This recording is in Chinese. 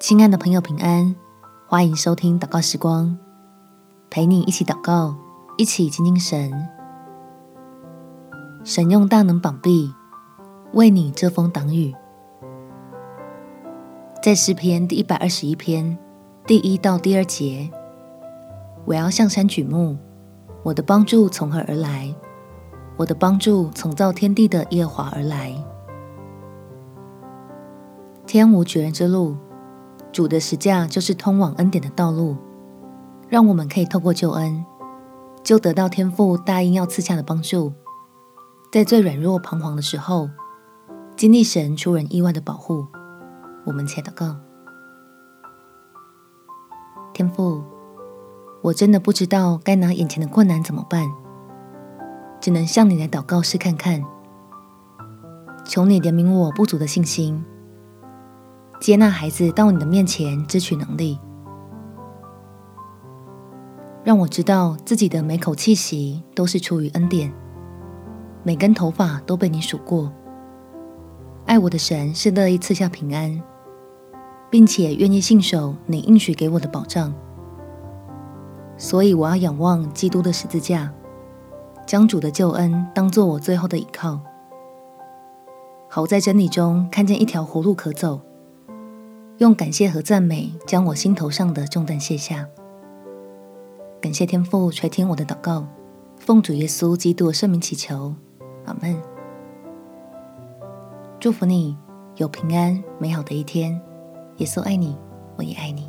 亲爱的朋友，平安！欢迎收听祷告时光，陪你一起祷告，一起亲近神。神用大能膀臂为你遮风挡雨。在诗篇第一百二十一篇第一到第二节，我要向山举目，我的帮助从何而来？我的帮助从造天地的耶和华而来。天无绝人之路。主的十架就是通往恩典的道路，让我们可以透过救恩，就得到天父答应要赐下的帮助，在最软弱彷徨的时候，经历神出人意外的保护。我们且祷告：天父，我真的不知道该拿眼前的困难怎么办，只能向你来祷告试看看，求你怜悯我不足的信心。接纳孩子到你的面前，支取能力，让我知道自己的每口气息都是出于恩典，每根头发都被你数过。爱我的神是乐意赐下平安，并且愿意信守你应许给我的保障。所以我要仰望基督的十字架，将主的救恩当作我最后的依靠，好在真理中看见一条活路可走。用感谢和赞美将我心头上的重担卸下。感谢天父垂听我的祷告，奉主耶稣基督圣名祈求，阿门。祝福你有平安美好的一天。耶稣爱你，我也爱你。